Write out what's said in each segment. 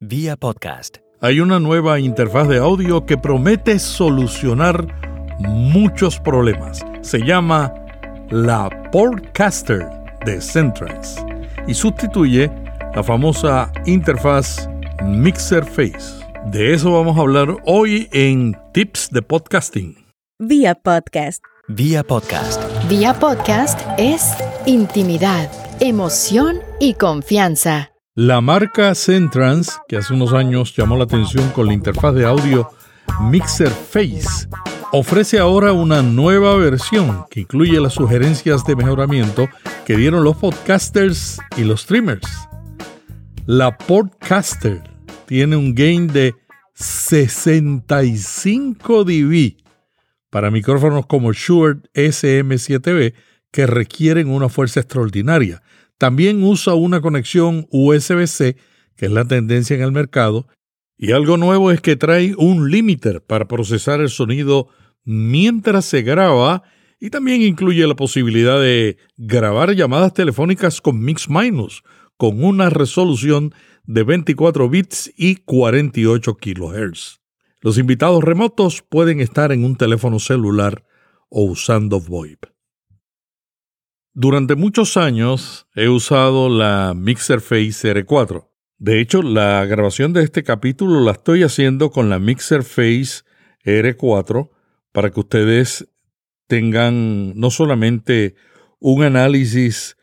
Vía podcast. Hay una nueva interfaz de audio que promete solucionar muchos problemas. Se llama la Podcaster de Centrance y sustituye la famosa interfaz Mixer Face. De eso vamos a hablar hoy en Tips de Podcasting. Vía podcast. Vía podcast. Vía podcast es intimidad, emoción y confianza. La marca Centrance, que hace unos años llamó la atención con la interfaz de audio Mixer Face, ofrece ahora una nueva versión que incluye las sugerencias de mejoramiento que dieron los podcasters y los streamers. La Podcaster tiene un gain de 65 dB para micrófonos como Shure SM7B que requieren una fuerza extraordinaria también usa una conexión USB-C, que es la tendencia en el mercado, y algo nuevo es que trae un limiter para procesar el sonido mientras se graba y también incluye la posibilidad de grabar llamadas telefónicas con mix minus con una resolución de 24 bits y 48 kHz. Los invitados remotos pueden estar en un teléfono celular o usando VoIP. Durante muchos años he usado la Mixer Face R4. De hecho, la grabación de este capítulo la estoy haciendo con la Mixer Face R4 para que ustedes tengan no solamente un análisis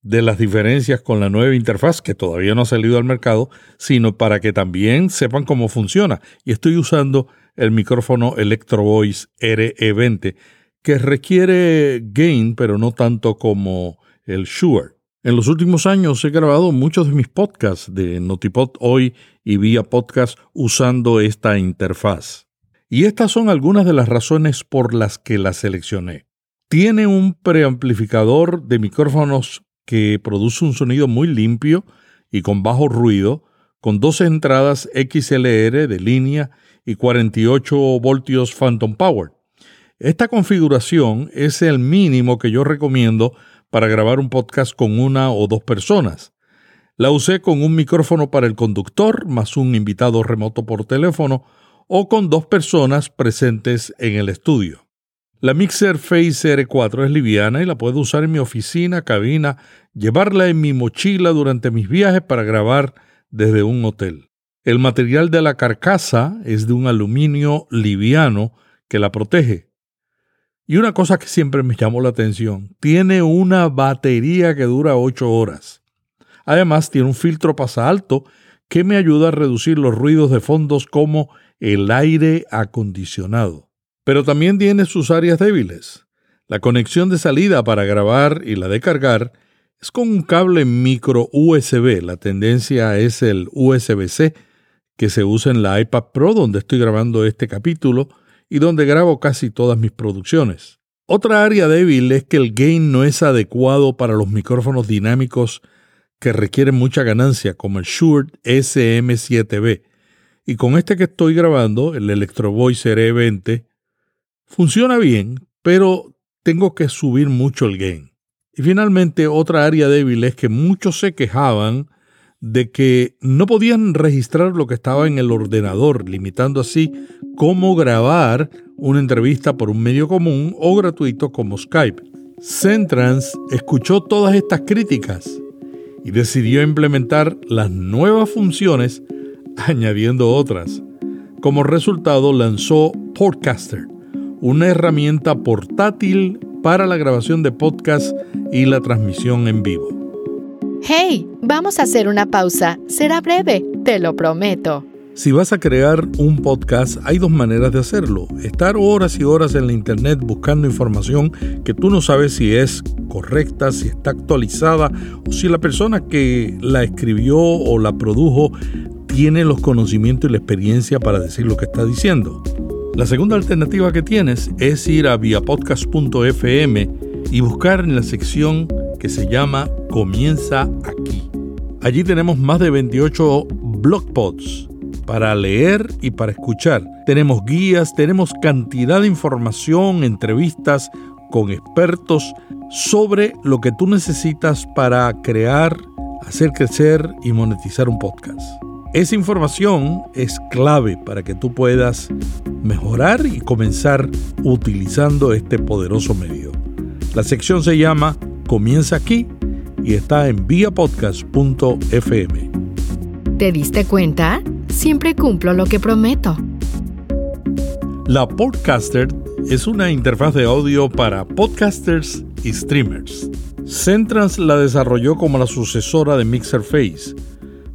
de las diferencias con la nueva interfaz que todavía no ha salido al mercado, sino para que también sepan cómo funciona. Y estoy usando el micrófono Electro Voice RE20 que requiere gain, pero no tanto como el Shure. En los últimos años he grabado muchos de mis podcasts de Notipod hoy y vía podcast usando esta interfaz. Y estas son algunas de las razones por las que la seleccioné. Tiene un preamplificador de micrófonos que produce un sonido muy limpio y con bajo ruido, con dos entradas XLR de línea y 48 voltios Phantom Power. Esta configuración es el mínimo que yo recomiendo para grabar un podcast con una o dos personas. La usé con un micrófono para el conductor más un invitado remoto por teléfono o con dos personas presentes en el estudio. La Mixer Face R4 es liviana y la puedo usar en mi oficina, cabina, llevarla en mi mochila durante mis viajes para grabar desde un hotel. El material de la carcasa es de un aluminio liviano que la protege. Y una cosa que siempre me llamó la atención, tiene una batería que dura 8 horas. Además, tiene un filtro pasa alto que me ayuda a reducir los ruidos de fondos como el aire acondicionado. Pero también tiene sus áreas débiles. La conexión de salida para grabar y la de cargar es con un cable micro USB. La tendencia es el USB-C que se usa en la iPad Pro donde estoy grabando este capítulo y donde grabo casi todas mis producciones. Otra área débil es que el gain no es adecuado para los micrófonos dinámicos que requieren mucha ganancia, como el Shure SM7B. Y con este que estoy grabando, el Electro Voice RE20, funciona bien, pero tengo que subir mucho el gain. Y finalmente, otra área débil es que muchos se quejaban de que no podían registrar lo que estaba en el ordenador, limitando así cómo grabar una entrevista por un medio común o gratuito como Skype. Centrance escuchó todas estas críticas y decidió implementar las nuevas funciones añadiendo otras. Como resultado lanzó Podcaster, una herramienta portátil para la grabación de podcast y la transmisión en vivo. Hey, vamos a hacer una pausa. Será breve, te lo prometo. Si vas a crear un podcast, hay dos maneras de hacerlo. Estar horas y horas en la internet buscando información que tú no sabes si es correcta, si está actualizada o si la persona que la escribió o la produjo tiene los conocimientos y la experiencia para decir lo que está diciendo. La segunda alternativa que tienes es ir a viapodcast.fm y buscar en la sección que se llama Comienza aquí. Allí tenemos más de 28 blogpods para leer y para escuchar. Tenemos guías, tenemos cantidad de información, entrevistas con expertos sobre lo que tú necesitas para crear, hacer crecer y monetizar un podcast. Esa información es clave para que tú puedas mejorar y comenzar utilizando este poderoso medio. La sección se llama Comienza aquí y está en viapodcast.fm. ¿Te diste cuenta? Siempre cumplo lo que prometo. La Podcaster es una interfaz de audio para podcasters y streamers. Centrans la desarrolló como la sucesora de Mixer Face,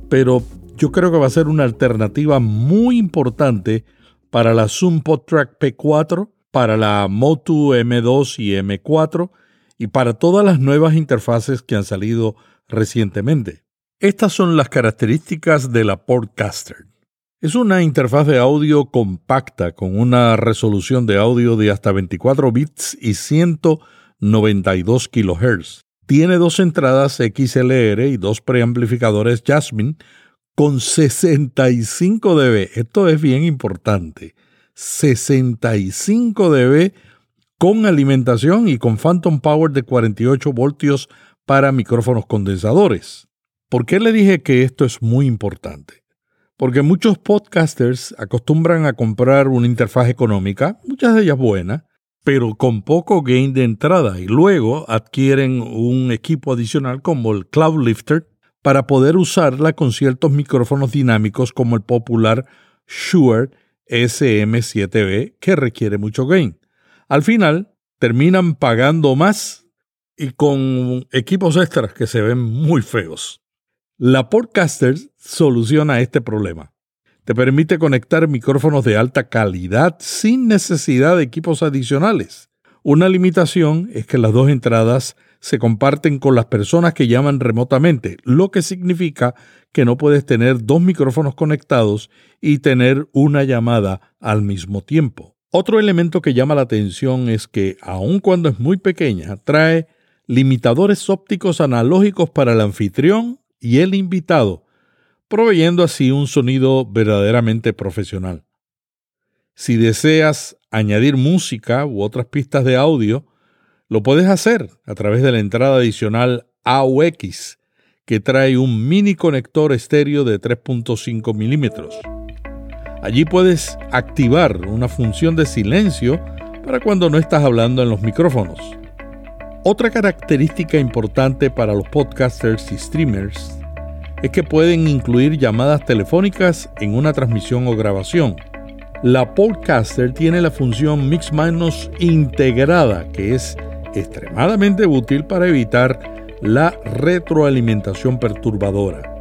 pero yo creo que va a ser una alternativa muy importante para la Zoom PodTrack P4, para la Motu M2 y M4 y para todas las nuevas interfaces que han salido recientemente. Estas son las características de la Podcaster. Es una interfaz de audio compacta con una resolución de audio de hasta 24 bits y 192 kHz. Tiene dos entradas XLR y dos preamplificadores Jasmine con 65 dB. Esto es bien importante. 65 dB con alimentación y con Phantom Power de 48 voltios para micrófonos condensadores. ¿Por qué le dije que esto es muy importante? Porque muchos podcasters acostumbran a comprar una interfaz económica, muchas de ellas buenas, pero con poco gain de entrada y luego adquieren un equipo adicional como el Cloud Lifter para poder usarla con ciertos micrófonos dinámicos como el popular Shure SM7B que requiere mucho gain. Al final, terminan pagando más y con equipos extras que se ven muy feos. La Podcaster soluciona este problema. Te permite conectar micrófonos de alta calidad sin necesidad de equipos adicionales. Una limitación es que las dos entradas se comparten con las personas que llaman remotamente, lo que significa que no puedes tener dos micrófonos conectados y tener una llamada al mismo tiempo. Otro elemento que llama la atención es que, aun cuando es muy pequeña, trae limitadores ópticos analógicos para el anfitrión y el invitado, proveyendo así un sonido verdaderamente profesional. Si deseas añadir música u otras pistas de audio, lo puedes hacer a través de la entrada adicional AUX, que trae un mini conector estéreo de 3.5 milímetros. Allí puedes activar una función de silencio para cuando no estás hablando en los micrófonos. Otra característica importante para los podcasters y streamers es que pueden incluir llamadas telefónicas en una transmisión o grabación. La Podcaster tiene la función Mix Minus integrada, que es extremadamente útil para evitar la retroalimentación perturbadora.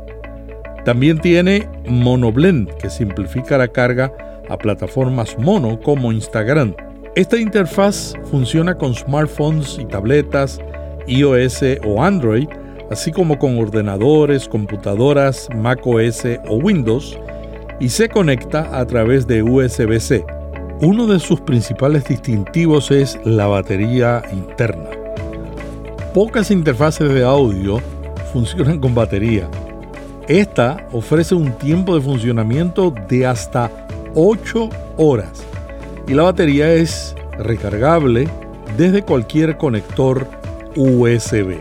También tiene MonoBlend, que simplifica la carga a plataformas mono como Instagram. Esta interfaz funciona con smartphones y tabletas, iOS o Android, así como con ordenadores, computadoras, macOS o Windows, y se conecta a través de USB-C. Uno de sus principales distintivos es la batería interna. Pocas interfaces de audio funcionan con batería. Esta ofrece un tiempo de funcionamiento de hasta 8 horas y la batería es recargable desde cualquier conector USB.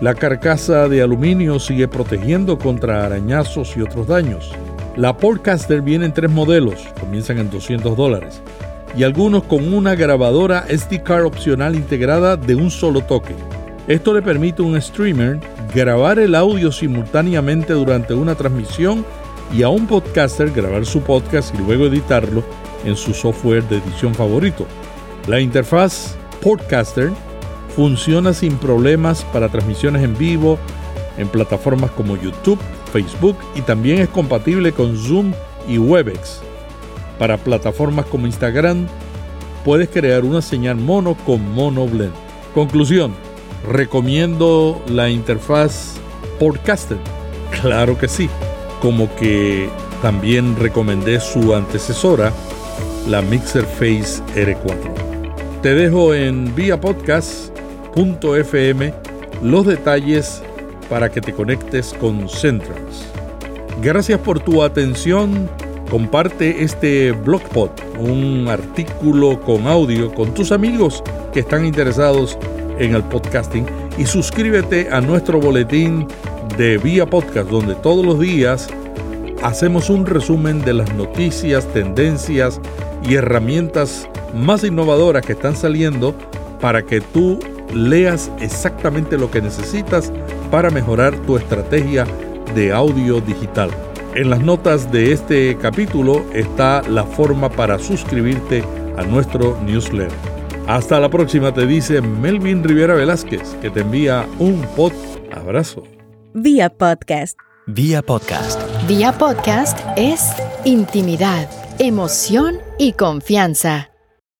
La carcasa de aluminio sigue protegiendo contra arañazos y otros daños. La Podcaster viene en tres modelos, comienzan en 200 dólares, y algunos con una grabadora SD card opcional integrada de un solo toque. Esto le permite a un streamer grabar el audio simultáneamente durante una transmisión y a un podcaster grabar su podcast y luego editarlo en su software de edición favorito. La interfaz Podcaster funciona sin problemas para transmisiones en vivo en plataformas como YouTube, Facebook y también es compatible con Zoom y Webex. Para plataformas como Instagram, puedes crear una señal mono con Mono Blend. Conclusión, recomiendo la interfaz Podcaster. Claro que sí, como que también recomendé su antecesora, la Mixer Face R4. Te dejo en viapodcast.fm los detalles para que te conectes con Centrals. Gracias por tu atención. Comparte este blogpot, un artículo con audio con tus amigos que están interesados en el podcasting y suscríbete a nuestro boletín de Vía Podcast donde todos los días hacemos un resumen de las noticias, tendencias y herramientas más innovadoras que están saliendo para que tú leas exactamente lo que necesitas para mejorar tu estrategia de audio digital. En las notas de este capítulo está la forma para suscribirte a nuestro newsletter. Hasta la próxima, te dice Melvin Rivera Velázquez, que te envía un pod abrazo. Vía podcast. Vía podcast. Vía podcast es intimidad, emoción y confianza.